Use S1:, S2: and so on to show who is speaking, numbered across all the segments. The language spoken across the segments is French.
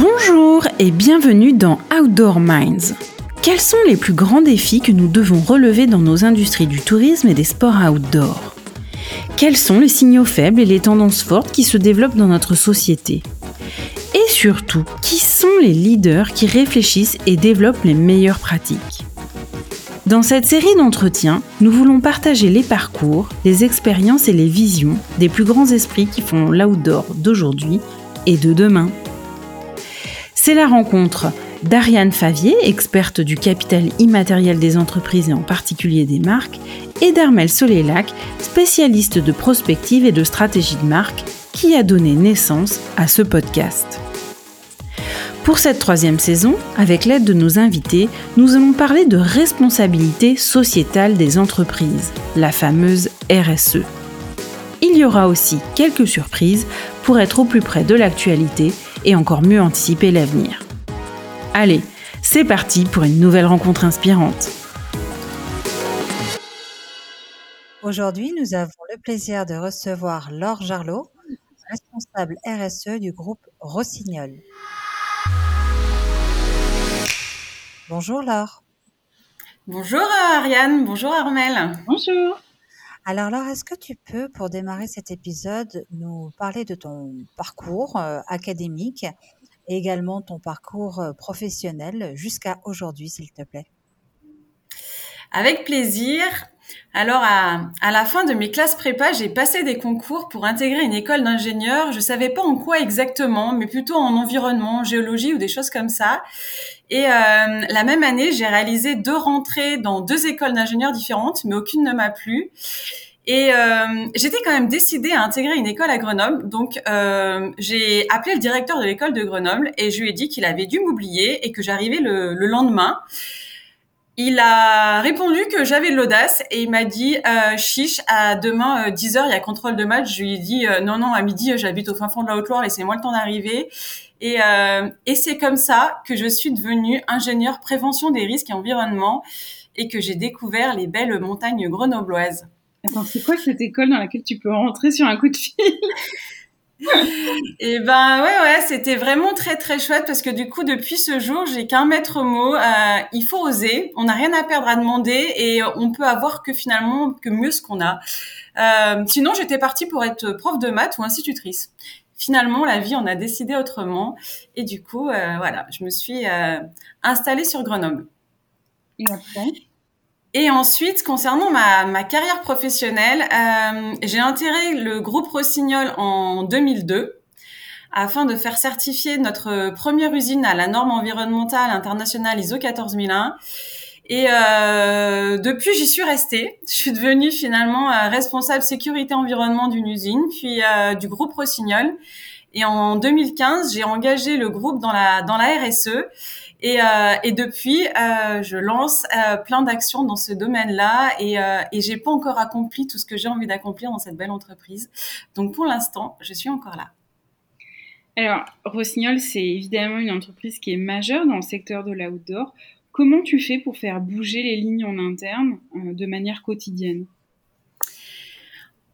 S1: Bonjour et bienvenue dans Outdoor Minds. Quels sont les plus grands défis que nous devons relever dans nos industries du tourisme et des sports outdoor? Quels sont les signaux faibles et les tendances fortes qui se développent dans notre société? Et surtout, qui sont les leaders qui réfléchissent et développent les meilleures pratiques? Dans cette série d'entretiens, nous voulons partager les parcours, les expériences et les visions des plus grands esprits qui font l'outdoor d'aujourd'hui et de demain. C'est la rencontre d'Ariane Favier, experte du capital immatériel des entreprises et en particulier des marques, et d'Armel Solélac, spécialiste de prospective et de stratégie de marque, qui a donné naissance à ce podcast. Pour cette troisième saison, avec l'aide de nos invités, nous allons parler de responsabilité sociétale des entreprises, la fameuse RSE. Il y aura aussi quelques surprises pour être au plus près de l'actualité et encore mieux anticiper l'avenir. Allez, c'est parti pour une nouvelle rencontre inspirante.
S2: Aujourd'hui, nous avons le plaisir de recevoir Laure Jarlot, responsable RSE du groupe Rossignol. Bonjour Laure.
S3: Bonjour Ariane, bonjour Armel.
S4: Bonjour.
S2: Alors Laure, est-ce que tu peux, pour démarrer cet épisode, nous parler de ton parcours euh, académique et également ton parcours euh, professionnel jusqu'à aujourd'hui, s'il te plaît?
S3: Avec plaisir. Alors, à, à, la fin de mes classes prépa, j'ai passé des concours pour intégrer une école d'ingénieur. Je savais pas en quoi exactement, mais plutôt en environnement, géologie ou des choses comme ça. Et euh, la même année, j'ai réalisé deux rentrées dans deux écoles d'ingénieurs différentes, mais aucune ne m'a plu. Et euh, j'étais quand même décidée à intégrer une école à Grenoble. Donc, euh, j'ai appelé le directeur de l'école de Grenoble et je lui ai dit qu'il avait dû m'oublier et que j'arrivais le, le lendemain. Il a répondu que j'avais de l'audace et il m'a dit euh, chiche à demain 10h euh, il y a contrôle de match. Je lui ai dit euh, non non à midi j'habite au fin fond de la Haute-Loire laissez-moi le temps d'arriver. Et, et c'est comme ça que je suis devenue ingénieure prévention des risques et environnement et que j'ai découvert les belles montagnes grenobloises.
S4: Attends, c'est quoi cette école dans laquelle tu peux rentrer sur un coup de fil?
S3: et ben ouais ouais c'était vraiment très très chouette parce que du coup depuis ce jour j'ai qu'un maître mot euh, il faut oser. On n'a rien à perdre à demander et on peut avoir que finalement que mieux ce qu'on a. Euh, sinon j'étais partie pour être prof de maths ou institutrice. Finalement la vie en a décidé autrement et du coup euh, voilà je me suis euh, installée sur Grenoble
S4: et
S3: ensuite, concernant ma, ma carrière professionnelle, euh, j'ai intégré le groupe Rossignol en 2002 afin de faire certifier notre première usine à la norme environnementale internationale ISO 14001. Et euh, depuis, j'y suis restée. Je suis devenue finalement euh, responsable sécurité environnement d'une usine, puis euh, du groupe Rossignol. Et en 2015, j'ai engagé le groupe dans la dans la RSE. Et, euh, et depuis, euh, je lance euh, plein d'actions dans ce domaine-là et, et j'ai pas encore accompli tout ce que j'ai envie d'accomplir dans cette belle entreprise. Donc pour l'instant, je suis encore là.
S4: Alors, Rossignol, c'est évidemment une entreprise qui est majeure dans le secteur de l'outdoor. Comment tu fais pour faire bouger les lignes en interne euh, de manière quotidienne?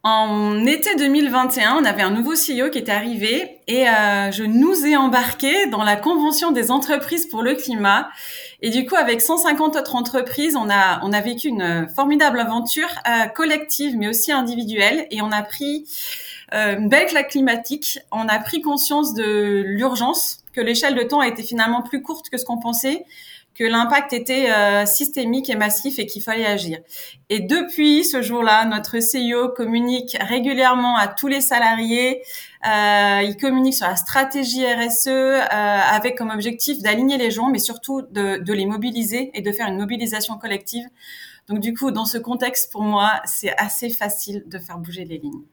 S3: En été 2021, on avait un nouveau CEO qui était arrivé et euh, je nous ai embarqués dans la convention des entreprises pour le climat. Et du coup, avec 150 autres entreprises, on a on a vécu une formidable aventure euh, collective, mais aussi individuelle. Et on a pris euh, une belle claque climatique. On a pris conscience de l'urgence, que l'échelle de temps a été finalement plus courte que ce qu'on pensait que l'impact était euh, systémique et massif et qu'il fallait agir. Et depuis ce jour-là, notre CIO communique régulièrement à tous les salariés. Euh, il communique sur la stratégie RSE euh, avec comme objectif d'aligner les gens, mais surtout de, de, les mobiliser et de faire une mobilisation collective. Donc du coup, dans ce contexte, pour moi, c'est assez facile de faire bouger les lignes.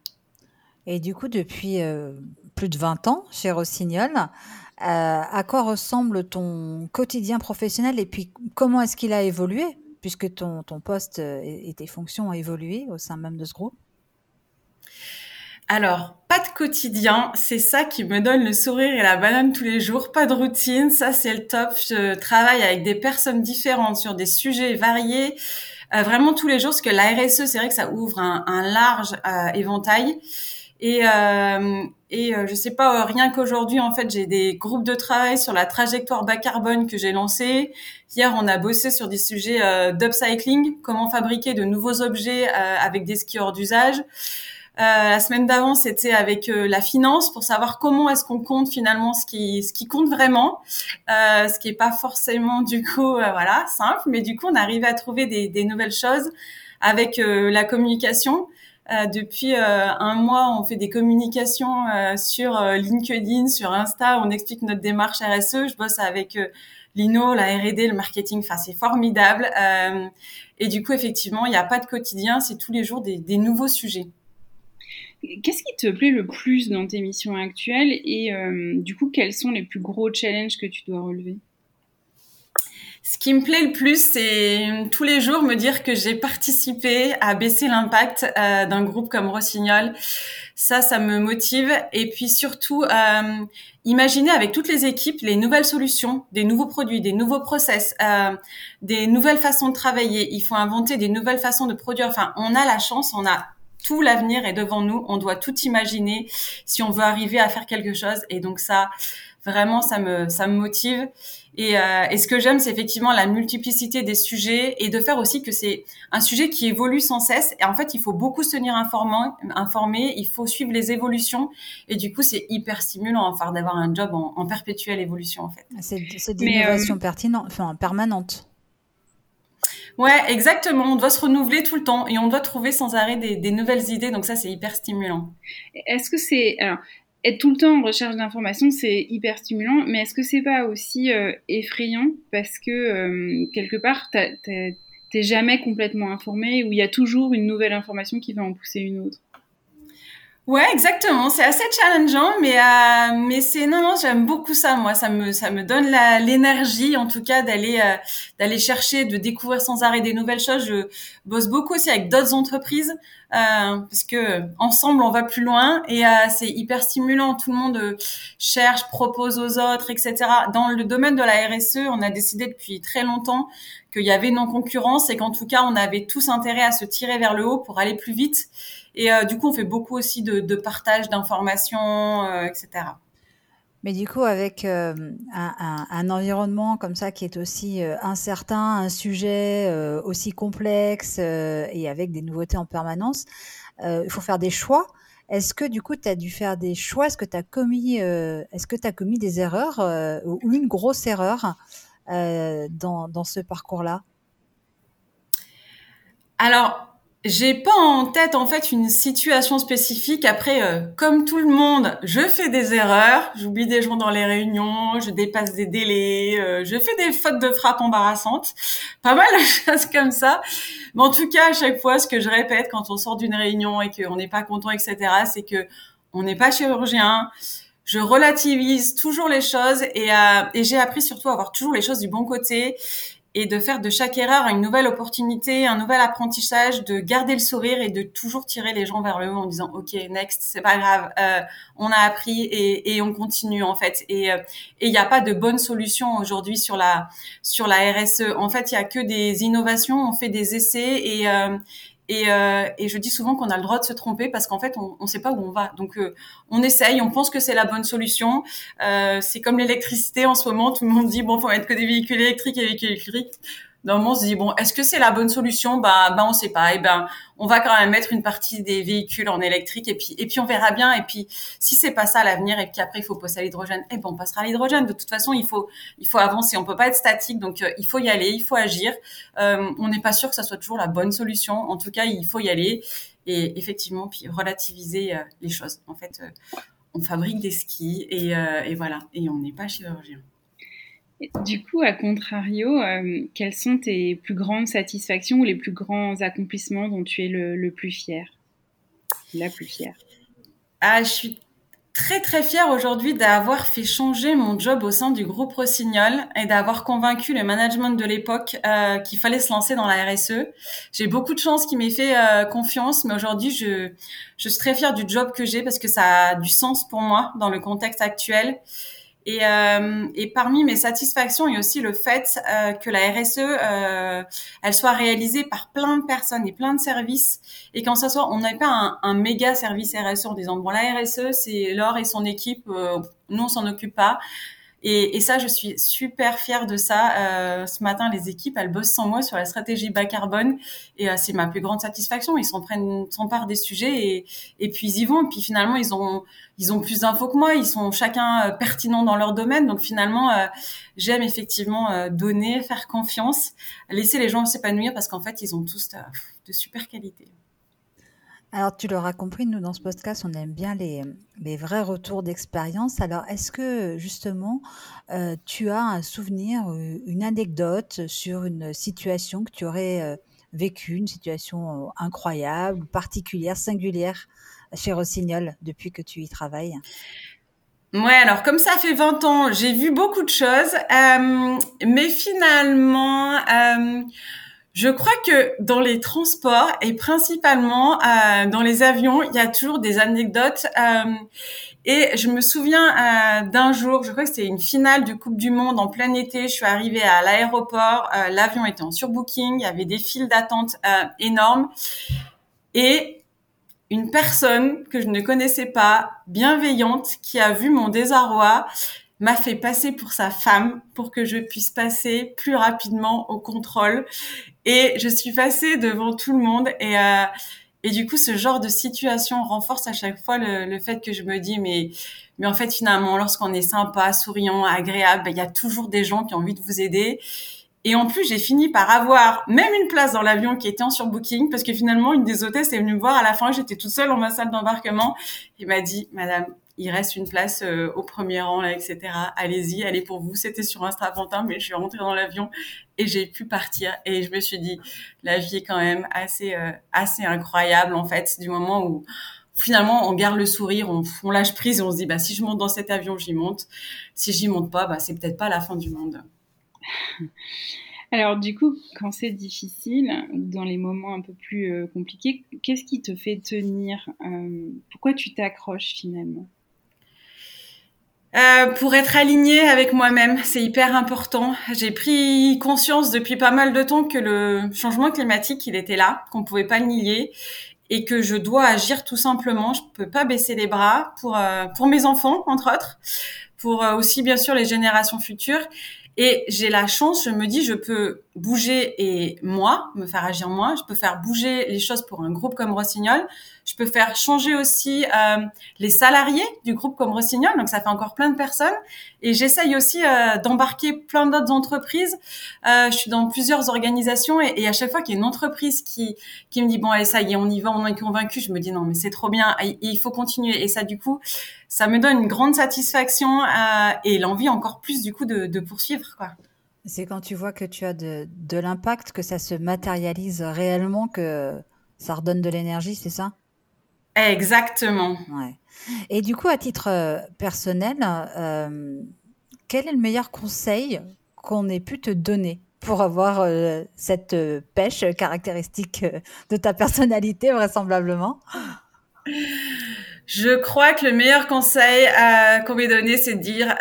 S2: Et du coup, depuis euh, plus de 20 ans chez Rossignol, à quoi ressemble ton quotidien professionnel et puis comment est-ce qu'il a évolué puisque ton, ton poste et tes fonctions ont évolué au sein même de ce groupe?
S3: Alors, pas de quotidien, c'est ça qui me donne le sourire et la banane tous les jours. Pas de routine, ça c'est le top. Je travaille avec des personnes différentes sur des sujets variés, euh, vraiment tous les jours, parce que la RSE, c'est vrai que ça ouvre un, un large euh, éventail. Et, euh, et euh, je sais pas, euh, rien qu'aujourd'hui, en fait, j'ai des groupes de travail sur la trajectoire bas carbone que j'ai lancé. Hier, on a bossé sur des sujets euh, d'upcycling, comment fabriquer de nouveaux objets euh, avec des skieurs d'usage. la semaine d'avant, c'était avec la finance pour savoir comment est-ce qu'on compte finalement ce qui ce qui compte vraiment, ce qui est pas forcément du coup voilà simple, mais du coup on arrive à trouver des, des nouvelles choses avec la communication. Euh, depuis euh, un mois, on fait des communications euh, sur LinkedIn, sur Insta, on explique notre démarche RSE. Je bosse avec Lino, la R&D, le marketing. Enfin, c'est formidable. et du coup, effectivement, il n'y a pas de quotidien, c'est tous les jours des, des nouveaux sujets.
S4: Qu'est-ce qui te plaît le plus dans tes missions actuelles? Et du coup, quels sont les plus gros challenges que tu dois relever?
S3: Ce qui me plaît le plus, c'est tous les jours me dire que j'ai participé à baisser l'impact euh, d'un groupe comme Rossignol. Ça, ça me motive. Et puis surtout, euh, imaginer avec toutes les équipes les nouvelles solutions, des nouveaux produits, des nouveaux process, euh, des nouvelles façons de travailler. Il faut inventer des nouvelles façons de produire. Enfin, on a la chance, on a tout l'avenir est devant nous. On doit tout imaginer si on veut arriver à faire quelque chose. Et donc ça, vraiment, ça me, ça me motive. Et, euh, et ce que j'aime, c'est effectivement la multiplicité des sujets et de faire aussi que c'est un sujet qui évolue sans cesse. Et en fait, il faut beaucoup se tenir informé, informé il faut suivre les évolutions. Et du coup, c'est hyper stimulant enfin, d'avoir un job en, en, perpétuelle évolution, en fait.
S2: C'est de l'innovation euh... pertinente, enfin, permanente.
S3: Ouais, exactement. On doit se renouveler tout le temps et on doit trouver sans arrêt des, des nouvelles idées. Donc ça, c'est hyper stimulant.
S4: Est-ce que c'est alors être tout le temps en recherche d'informations, c'est hyper stimulant, mais est-ce que c'est pas aussi euh, effrayant parce que euh, quelque part, t'es jamais complètement informé ou il y a toujours une nouvelle information qui va en pousser une autre?
S3: Ouais, exactement. C'est assez challengeant, mais euh, mais c'est non non, j'aime beaucoup ça. Moi, ça me ça me donne l'énergie, en tout cas, d'aller euh, d'aller chercher, de découvrir sans arrêt des nouvelles choses. Je bosse beaucoup aussi avec d'autres entreprises parce que ensemble on va plus loin et euh, c'est hyper stimulant. Tout le monde euh, cherche, propose aux autres, etc. Dans le domaine de la RSE, on a décidé depuis très longtemps qu'il y avait non concurrence et qu'en tout cas on avait tous intérêt à se tirer vers le haut pour aller plus vite. Et euh, du coup, on fait beaucoup aussi de, de partage d'informations, euh, etc.
S2: Mais du coup, avec euh, un, environnement comme ça qui est aussi euh, incertain, un sujet euh, aussi complexe et avec des nouveautés en permanence, il faut faire des choix. Est-ce que du coup, tu as dû faire des choix? Est-ce que tu as commis, est-ce que tu as commis des erreurs ou une grosse erreur dans, dans ce parcours-là?
S3: Alors, j'ai pas en tête en fait une situation spécifique. Après, euh, comme tout le monde, je fais des erreurs. J'oublie des gens dans les réunions, je dépasse des délais, euh, je fais des fautes de frappe embarrassantes. Pas mal de choses comme ça. Mais en tout cas, à chaque fois, ce que je répète quand on sort d'une réunion et qu'on n'est pas content, etc., c'est que on n'est pas chirurgien. Je relativise toujours les choses et, euh, et j'ai appris surtout à voir toujours les choses du bon côté et de faire de chaque erreur une nouvelle opportunité, un nouvel apprentissage, de garder le sourire et de toujours tirer les gens vers le haut en disant ok next c'est pas grave, euh, on a appris et, et, on continue en fait et euh, il n'y a pas de bonne solution aujourd'hui sur la sur la RSE. En fait il y a que des innovations, on fait des essais et euh, et, euh, et, je dis souvent qu'on a le droit de se tromper parce qu'en fait, on ne sait pas où on va. Donc, euh, on essaye, on pense que c'est la bonne solution. Euh, c'est comme l'électricité en ce moment. Tout le monde dit bon, faut mettre que des véhicules électriques et véhicules électriques normalement on se dit bon est-ce que c'est la bonne solution? Bah bah on sait pas. Et ben on va quand même mettre une partie des véhicules en électrique et puis et puis on verra bien. Et puis si c'est pas ça à l'avenir et puis après il faut passer à l'hydrogène. Eh ben on passera à l'hydrogène. De toute façon il faut il faut avancer. On peut pas être statique. Donc euh, il faut y aller. Il faut agir. Euh, on n'est pas sûr que ça soit toujours la bonne solution. En tout cas il faut y aller. Et effectivement puis relativiser euh, les choses. En fait euh, on fabrique des skis et, et voilà. Et on n'est pas chirurgien
S4: du coup, à contrario, euh, quelles sont tes plus grandes satisfactions ou les plus grands accomplissements dont tu es le, plus fier La plus fière?
S3: Ah, je suis très très fière aujourd'hui d'avoir fait changer mon job au sein du groupe Rossignol et d'avoir convaincu le management de l'époque euh, qu'il fallait se lancer dans la RSE. J'ai beaucoup de chance qu'il m'ait fait euh, confiance, mais aujourd'hui je, je suis très fière du job que j'ai parce que ça a du sens pour moi dans le contexte actuel. Et, euh, et, parmi mes satisfactions, il y a aussi le fait euh, que la RSE, euh, elle soit réalisée par plein de personnes et plein de services, et qu'en ce soit, on n'ait pas un, un, méga service RSE en disant bon la RSE c'est Laure et son équipe, euh, nous on s'en occupe pas. Et, et, ça, je suis super fière de ça. Euh, ce matin, les équipes, elles bossent sans moi sur la stratégie bas carbone, et euh, c'est ma plus grande satisfaction. Ils s'en prennent, part des sujets, et, et puis ils y vont. Et puis finalement, ils ont, ils ont plus d'infos que moi. Ils sont chacun euh, pertinents dans leur domaine. Donc finalement, euh, j'aime effectivement euh, donner, faire confiance, laisser les gens s'épanouir parce qu'en fait, ils ont tous de super qualités.
S2: Alors, tu l'auras compris, nous, dans ce podcast, on aime bien les, vrais retours d'expérience. Alors, est-ce que, justement, euh, tu as un souvenir, une anecdote sur une situation que tu aurais euh, vécue, une situation euh, incroyable, particulière, singulière chez Rossignol depuis que tu y travailles?
S3: Ouais, alors comme ça fait 20 ans, j'ai vu beaucoup de choses, mais finalement, je crois que dans les transports et principalement euh, dans les avions, il y a toujours des anecdotes. Euh, et je me souviens euh, d'un jour, je crois que c'était une finale du Coupe du Monde en plein été. Je suis arrivée à l'aéroport, euh, l'avion était en surbooking, il y avait des files d'attente euh, énormes. Et une personne que je ne connaissais pas, bienveillante, qui a vu mon désarroi, m'a fait passer pour sa femme pour que je puisse passer plus rapidement au contrôle. Et je suis passée devant tout le monde et euh, et du coup, ce genre de situation renforce à chaque fois le, le fait que je me dis mais mais en fait finalement, lorsqu'on est sympa, souriant, agréable, ben, il y a toujours des gens qui ont envie de vous aider. Et en plus, j'ai fini par avoir même une place dans l'avion qui était en surbooking parce que finalement, une des hôtesses est venue me voir à la fin. J'étais toute seule dans ma salle d'embarquement. Il m'a dit, Madame, il reste une place euh, au premier rang là, etc. Allez-y, est pour vous. C'était sur un strapontin, mais je suis rentrée dans l'avion et j'ai pu partir. Et je me suis dit, la vie est quand même assez euh, assez incroyable en fait, du moment où finalement on garde le sourire, on, lâche prise et on se dit bah si je monte dans cet avion, j'y monte. Si j'y monte pas, bah c'est peut-être pas la fin du monde.
S4: Alors du coup, quand c'est difficile, dans les moments un peu plus euh, compliqués, qu'est-ce qui te fait tenir euh, Pourquoi tu t'accroches finalement?
S3: Euh, pour être aligné avec moi-même, c'est hyper important. J'ai pris conscience depuis pas mal de temps que le changement climatique, il était là, qu'on pouvait pas le nier et que je dois agir tout simplement. Je peux pas baisser les bras pour euh, pour mes enfants entre autres, pour euh, aussi bien sûr les générations futures. Et j'ai la chance, je me dis, je peux bouger et moi, me faire agir moi. Je peux faire bouger les choses pour un groupe comme Rossignol. Je peux faire changer aussi euh, les salariés du groupe comme Rossignol. Donc ça fait encore plein de personnes. Et j'essaye aussi euh, d'embarquer plein d'autres entreprises. Euh, je suis dans plusieurs organisations et, et à chaque fois qu'il y a une entreprise qui qui me dit bon allez ça y est on y va, on est convaincu, je me dis non mais c'est trop bien, il faut continuer. Et ça du coup ça me donne une grande satisfaction euh, et l'envie encore plus du coup de, de poursuivre quoi.
S2: C'est quand tu vois que tu as de, de l'impact, que ça se matérialise réellement, que ça redonne de l'énergie, c'est ça?
S3: Exactement.
S2: Ouais. Et du coup, à titre euh, personnel, euh, quel est le meilleur conseil qu'on ait pu te donner pour avoir euh, cette pêche caractéristique de ta personnalité, vraisemblablement?
S3: Je crois que le meilleur conseil euh, qu'on m'ait donné, c'est de dire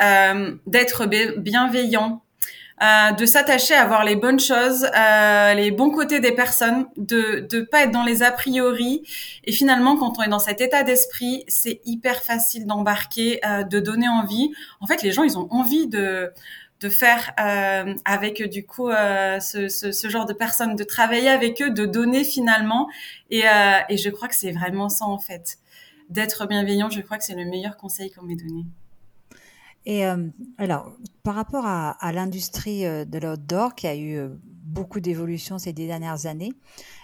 S3: d'être bienveillant, euh, de s'attacher à voir les bonnes choses, euh, les bons côtés des personnes, de de pas être dans les a priori. Et finalement, quand on est dans cet état d'esprit, c'est hyper facile d'embarquer, euh, de donner envie. En fait, les gens, ils ont envie de de faire euh, avec du coup euh, ce, ce, ce, genre de personnes, de travailler avec eux, de donner finalement. Et, euh, et je crois que c'est vraiment ça en fait d'être bienveillant, je crois que c'est le meilleur conseil qu'on m'ait donné.
S2: Et euh, alors, par rapport à, à l'industrie euh, de l'outdoor, qui a eu euh, beaucoup d'évolutions ces dernières années,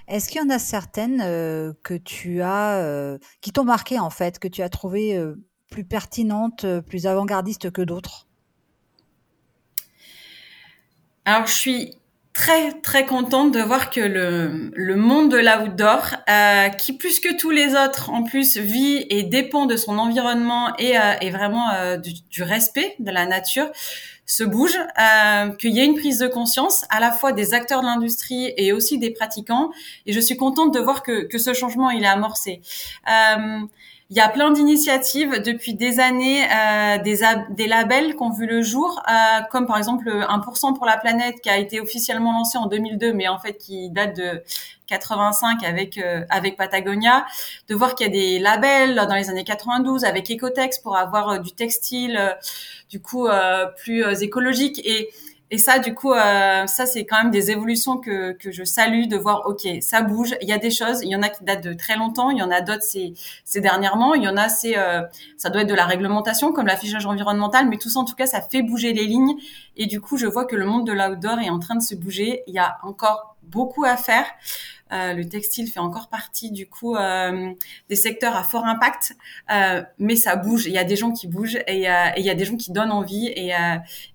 S2: est-ce qu'il y en a certaines euh, que tu as, euh, qui t'ont marqué en fait, que tu as trouvé euh, plus pertinentes, plus avant-gardistes que d'autres?
S3: Alors, je suis très très contente de voir que le, le monde de l'outdoor, euh, qui plus que tous les autres en plus vit et dépend de son environnement et, euh, et vraiment euh, du, du, respect de la nature, se bouge, euh, qu'il y ait une prise de conscience à la fois des acteurs de l'industrie et aussi des pratiquants. Et je suis contente de voir que, que ce changement il est amorcé. Euh, il y a plein d'initiatives depuis des années, euh, des, des labels qui ont vu le jour, euh, comme par exemple 1% pour la planète qui a été officiellement lancé en 2002, mais en fait qui date de 85 avec euh, avec Patagonia, de voir qu'il y a des labels dans les années 92 avec Ecotex pour avoir euh, du textile, euh, du coup plus écologique. Et et ça, du coup, euh, ça c'est quand même des évolutions que, que je salue de voir. Ok, ça bouge. Il y a des choses. Il y en a qui datent de très longtemps. Il y en a d'autres c'est c'est dernièrement. Il y en a c'est euh, ça doit être de la réglementation comme l'affichage environnemental. Mais tout ça, en tout cas, ça fait bouger les lignes. Et du coup, je vois que le monde de l'outdoor est en train de se bouger. Il y a encore beaucoup à faire. Euh, le textile fait encore partie du coup euh, des secteurs à fort impact, euh, mais ça bouge. Il y a des gens qui bougent et, il y a des gens qui donnent envie et,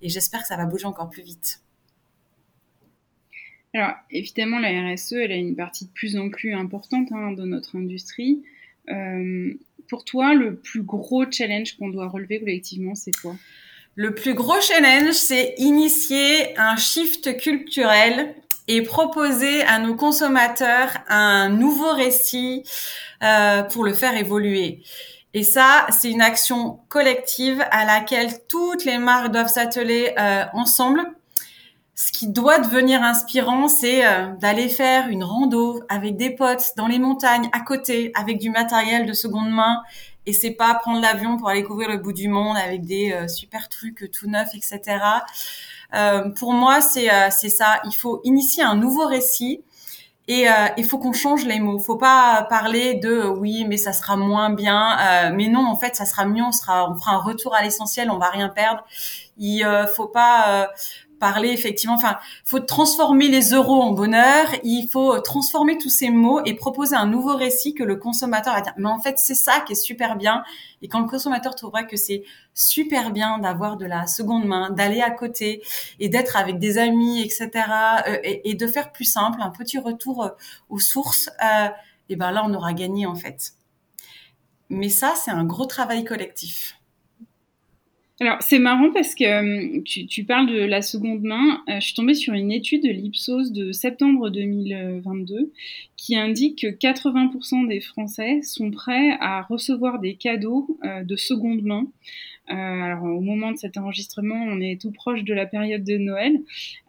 S3: et j'espère que ça va bouger encore plus vite.
S4: Alors évidemment, la RSE, elle a une partie de plus en plus importante hein, dans notre industrie. pour toi, le plus gros challenge qu'on doit relever collectivement, c'est quoi?
S3: Le plus gros challenge, c'est initier un shift culturel et proposer à nos consommateurs un nouveau récit euh, pour le faire évoluer. Et ça, c'est une action collective à laquelle toutes les marques doivent s'atteler euh, ensemble. Ce qui doit devenir inspirant, c'est euh, d'aller faire une rando avec des potes dans les montagnes à côté, avec du matériel de seconde main. Et c'est pas prendre l'avion pour aller couvrir le bout du monde avec des euh, super trucs tout neufs, etc. Euh, pour moi, c'est euh, c'est ça. Il faut initier un nouveau récit. Et euh, il faut qu'on change les mots. Faut pas parler de oui, mais ça sera moins bien. Mais non, en fait, ça sera mieux. On sera, on fera un retour à l'essentiel. On va rien perdre. Il faut pas parler effectivement. Enfin, faut transformer les euros en bonheur. Il faut transformer tous ces mots et proposer un nouveau récit que le consommateur va. Mais en fait, c'est ça qui est super bien. Et quand le consommateur trouvera que c'est super bien d'avoir de la seconde main, d'aller à côté et d'être avec des amis, etc. Euh, et, de faire plus simple, un petit retour euh, aux sources. Euh, et ben là, on aura gagné en fait. Mais ça, c'est un gros travail collectif.
S4: Alors, c'est marrant parce que euh, tu, parles de la seconde main. Euh, je suis tombée sur une étude de l'Ipsos de septembre 2022 qui indique que 80% des Français sont prêts à recevoir des cadeaux euh, de seconde main. Euh, alors, au moment de cet enregistrement, on est tout proche de la période de Noël.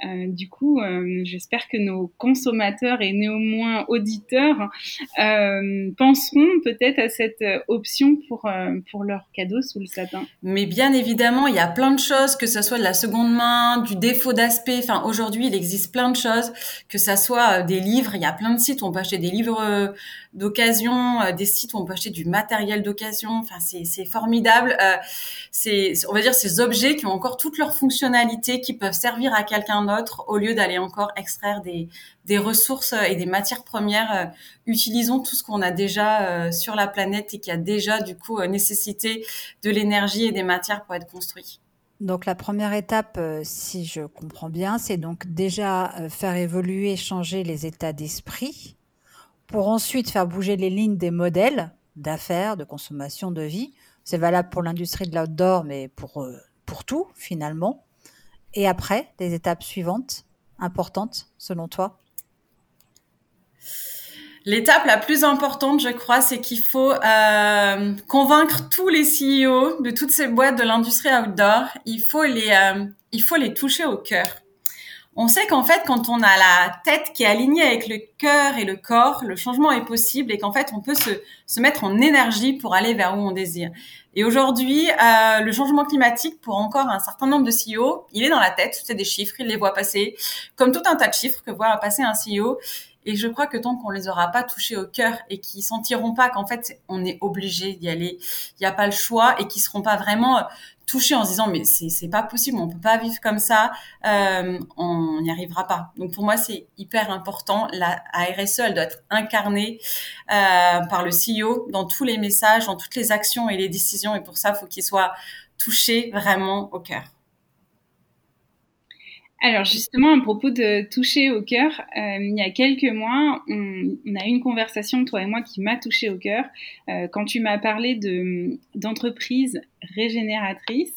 S4: Euh, du coup, euh, j'espère que nos consommateurs et néanmoins auditeurs penseront peut-être à cette option pour, pour leur cadeau sous le sapin.
S3: Mais bien évidemment, il y a plein de choses, que ce soit de la seconde main, du défaut d'aspect. Enfin, aujourd'hui, il existe plein de choses, que ce soit des livres. Il y a plein de sites où on peut acheter des livres d'occasion, des sites où on peut acheter du matériel d'occasion. Enfin, c'est formidable c'est, on va dire, ces objets qui ont encore toutes leurs fonctionnalités, qui peuvent servir à quelqu'un d'autre, au lieu d'aller encore extraire des, des ressources et des matières premières. Euh, utilisons tout ce qu'on a déjà euh, sur la planète et qui a déjà, du coup, euh, nécessité de l'énergie et des matières pour être construit.
S2: Donc la première étape, si je comprends bien, c'est donc déjà faire évoluer, changer les états d'esprit, pour ensuite faire bouger les lignes des modèles d'affaires, de consommation, de vie, c'est valable pour l'industrie de l'outdoor, mais pour, euh, pour tout, finalement. Et après, les étapes suivantes, importantes, selon toi?
S3: L'étape la plus importante, je crois, c'est qu'il faut euh, convaincre tous les CEO de toutes ces boîtes de l'industrie outdoor. Il faut les, euh, il faut les toucher au cœur on sait qu'en fait, quand on a la tête qui est alignée avec le cœur et le corps, le changement est possible et qu'en fait, on peut se, se mettre en énergie pour aller vers où on désire. Et aujourd'hui, euh, le changement climatique, pour encore un certain nombre de CEO, il est dans la tête, c'est des chiffres, il les voit passer, comme tout un tas de chiffres que voit passer un CEO. Et je crois que tant qu'on les aura pas touchés au cœur et qu'ils sentiront pas qu'en fait on est obligé d'y aller, il n'y a pas le choix et qu'ils seront pas vraiment touchés en se disant mais c'est pas possible, on peut pas vivre comme ça, euh, on n'y arrivera pas. Donc pour moi c'est hyper important. La RSE elle doit être incarnée euh, par le CEO dans tous les messages, dans toutes les actions et les décisions et pour ça faut qu'il soit touché vraiment au cœur.
S4: Alors justement, à propos de toucher au cœur, euh, il y a quelques mois, on, a eu une conversation, toi et moi, qui m'a touché au cœur euh, quand tu m'as parlé de d'entreprises régénératrices.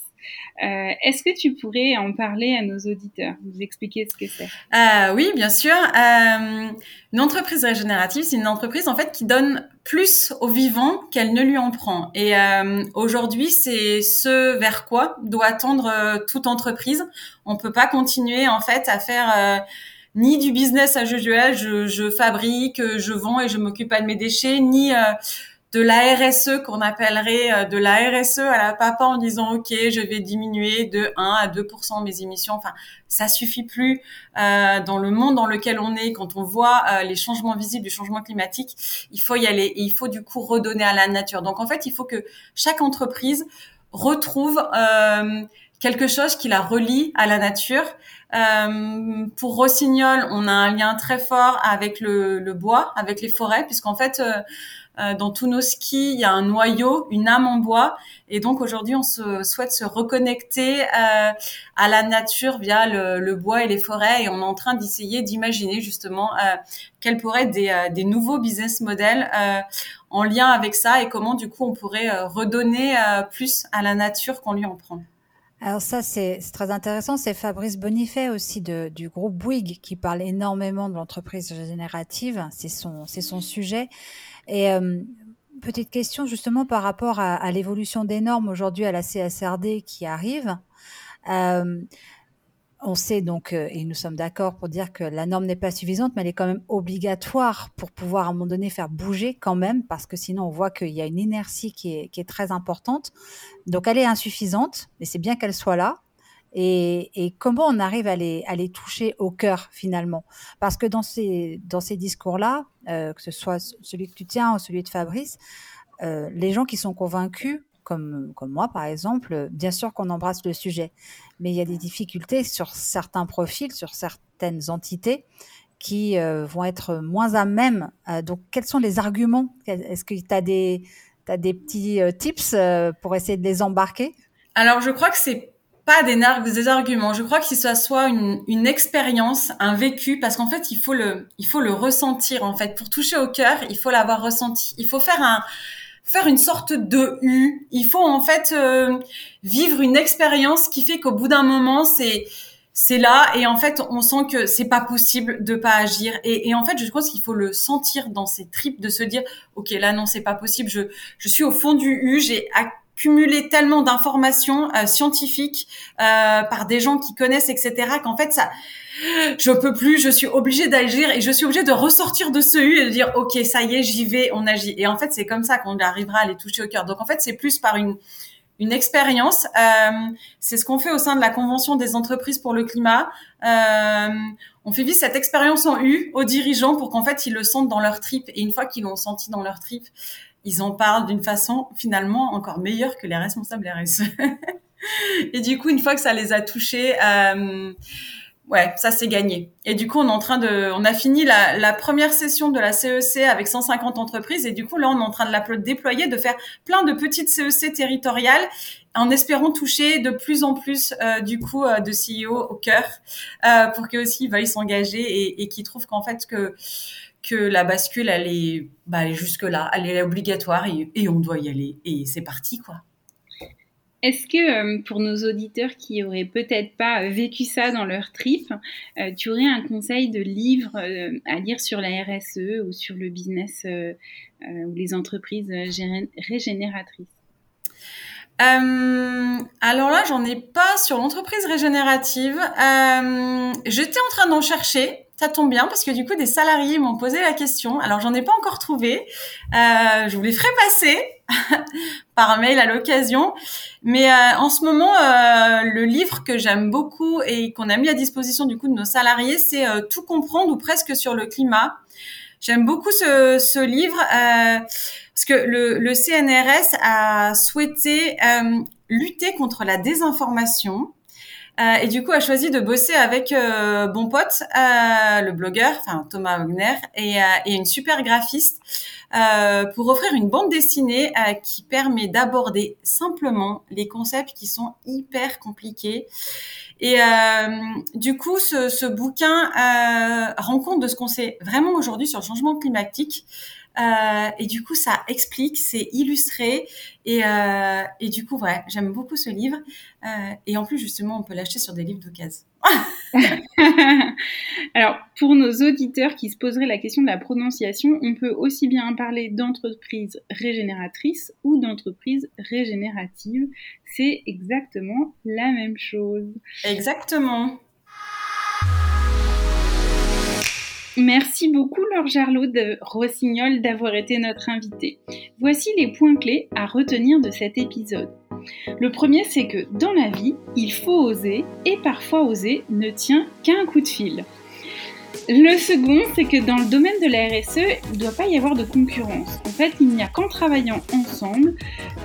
S4: Euh, Est-ce que tu pourrais en parler à nos auditeurs, nous expliquer ce que c'est?
S3: Euh, Oui, bien sûr. Euh, une entreprise régénérative, c'est une entreprise en fait qui donne plus au vivant qu'elle ne lui en prend. Et euh, aujourd'hui, c'est ce vers quoi doit tendre euh, toute entreprise. On peut pas continuer en fait à faire euh, ni du business à jeu je, je fabrique, je vends et je m'occupe pas de mes déchets, ni de la RSE qu'on appellerait euh, de la RSE à la papa en disant ok je vais diminuer de 1 à 2% mes émissions. Enfin ça suffit plus euh, dans le monde dans lequel on est. Quand on voit euh, les changements visibles du changement climatique il faut y aller et il faut du coup redonner à la nature. Donc en fait il faut que chaque entreprise retrouve euh, quelque chose qui la relie à la nature. Euh, pour Rossignol, on a un lien très fort avec le, le bois, avec les forêts, puisqu'en fait, euh, dans tous nos skis, il y a un noyau, une âme en bois. Et donc aujourd'hui, on se souhaite se reconnecter euh, à la nature via le, le, bois et les forêts. Et on est en train d'essayer d'imaginer justement euh, quels pourraient être des, euh, des nouveaux business models euh, en lien avec ça et comment du coup on pourrait redonner plus à la nature qu'on lui en prend.
S2: Alors ça, c'est très intéressant. C'est Fabrice Bonifay aussi de, du groupe Bouygues qui parle énormément de l'entreprise générative. C'est son, son sujet. Et euh, petite question justement par rapport à, l'évolution des normes aujourd'hui à la CSRD qui arrive. Euh, on sait donc, euh, et nous sommes d'accord pour dire que la norme n'est pas suffisante, mais elle est quand même obligatoire pour pouvoir à un moment donné faire bouger quand même, parce que sinon on voit qu'il y a une inertie qui est, très importante. Donc elle est insuffisante, mais c'est bien qu'elle soit là. Et, comment on arrive à les, toucher au cœur finalement? Parce que dans ces, discours-là, euh, que ce soit celui que tu tiens ou celui de Fabrice, euh, les gens qui sont convaincus, comme, moi par exemple, bien sûr qu'on embrasse le sujet, mais il y a des difficultés sur certains profils, sur certaines entités qui euh, vont être moins à même. Donc quels sont les arguments? Est-ce que tu as des, petits tips pour essayer de les embarquer?
S3: Alors je crois que c'est pas des, des, arguments. Je crois que ça soit une, une expérience, un vécu, parce qu'en fait, il faut le, il faut le ressentir. En fait, pour toucher au cœur, il faut l'avoir ressenti. Il faut faire un, faire une sorte de U. Il faut en fait euh, vivre une expérience qui fait qu'au bout d'un moment, c'est c'est là et en fait on sent que c'est pas possible de pas agir et, et en fait je pense qu'il faut le sentir dans ses tripes de se dire ok là non c'est pas possible je je suis au fond du U j'ai accumulé tellement d'informations euh, scientifiques euh, par des gens qui connaissent etc qu'en fait ça je peux plus, je suis obligée d'agir et je suis obligée de ressortir de ce U et de dire ok ça y est j'y vais, on agit. Et en fait c'est comme ça qu'on arrivera à les toucher au cœur. Donc en fait c'est plus par une une expérience. Euh, c'est ce qu'on fait au sein de la Convention des entreprises pour le climat. Euh, on fait vivre cette expérience en U aux dirigeants pour qu'en fait ils le sentent dans leur trip. Et une fois qu'ils l'ont senti dans leur trip, ils en parlent d'une façon finalement encore meilleure que les responsables RSE. et du coup, une fois que ça les a touchés, euh, ouais, ça c'est gagné. Et du coup, on est en train de, on a fini la, première session de la CEC avec 150 entreprises et du coup là, on est en train de la déployer, de faire plein de petites CEC territoriales en espérant toucher de plus en plus euh, du coup euh, de CEO au cœur euh, pour qu'ils aussi veuillent s'engager et, et qu'ils trouvent qu'en fait que que la bascule elle est, bah, elle est jusque là, elle est obligatoire et, et on doit y aller et c'est parti quoi.
S4: Est-ce que euh, pour nos auditeurs qui auraient peut-être pas vécu ça dans leur trip, euh, tu aurais un conseil de livre euh, à lire sur la RSE ou sur le business ou les entreprises régénératrices?
S3: Euh, alors là, j'en ai pas sur l'entreprise régénérative. Euh, J'étais en train d'en chercher. Ça tombe bien parce que du coup, des salariés m'ont posé la question. Alors, j'en ai pas encore trouvé. Euh, je vous les ferai passer par mail à l'occasion. Mais euh, en ce moment, euh, le livre que j'aime beaucoup et qu'on a mis à disposition du coup de nos salariés, c'est euh, Tout comprendre ou presque sur le climat. J'aime beaucoup ce, ce livre euh, parce que le, le, CNRS a souhaité euh, lutter contre la désinformation euh, et du coup a choisi de bosser avec euh, bon pote, euh, le blogueur, Thomas Wagner, et, euh, et une super graphiste pour offrir une bande dessinée qui permet d'aborder simplement les concepts qui sont hyper compliqués. Et euh, du coup, ce, bouquin euh, rend compte de ce qu'on sait vraiment aujourd'hui sur le changement climatique. Euh, et du coup, ça explique, c'est illustré. Et, euh, et du coup, ouais, j'aime beaucoup ce livre. Euh, et en plus, justement, on peut l'acheter sur des livres d'occasion.
S4: Alors, pour nos auditeurs qui se poseraient la question de la prononciation, on peut aussi bien parler d'entreprise régénératrice ou d'entreprise régénérative. C'est exactement la même chose.
S3: Exactement.
S4: Merci beaucoup Laure Jarlot de Rossignol d'avoir été notre invitée. Voici les points clés à retenir de cet épisode. Le premier, c'est que dans la vie, il faut oser et parfois oser ne tient qu'un coup de fil. Le second, c'est que dans le domaine de la RSE, il ne doit pas y avoir de concurrence. En fait, il n'y a qu'en travaillant ensemble,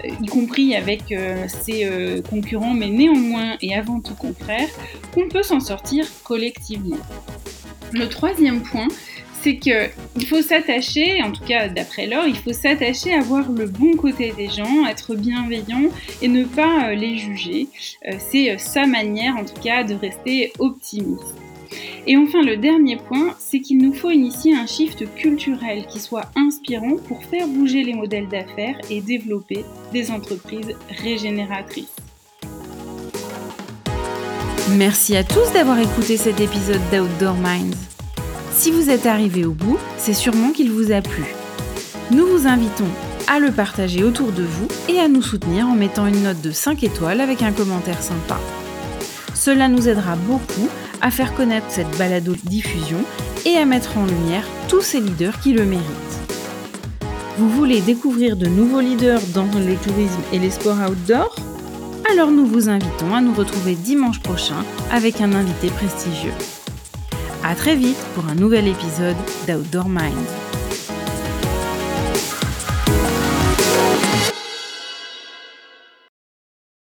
S4: euh, y compris avec euh, ses euh, concurrents, mais néanmoins et avant tout confrères, qu'on peut s'en sortir collectivement. Le troisième point, c'est qu'il faut s'attacher, en tout cas d'après Laure, il faut s'attacher à voir le bon côté des gens, être bienveillant et ne pas euh, les juger. Euh, c'est euh, sa manière, en tout cas, de rester optimiste. Et enfin, le dernier point, c'est qu'il nous faut initier un shift culturel qui soit inspirant pour faire bouger les modèles d'affaires et développer des entreprises régénératrices.
S1: Merci à tous d'avoir écouté cet épisode d'Outdoor Minds. Si vous êtes arrivé au bout, c'est sûrement qu'il vous a plu. Nous vous invitons à le partager autour de vous et à nous soutenir en mettant une note de 5 étoiles avec un commentaire sympa. Cela nous aidera beaucoup à faire connaître cette balado diffusion et à mettre en lumière tous ces leaders qui le méritent. Vous voulez découvrir de nouveaux leaders dans le tourisme et les sports outdoor? Alors nous vous invitons à nous retrouver dimanche prochain avec un invité prestigieux. A très vite pour un nouvel épisode d'Outdoor Minds.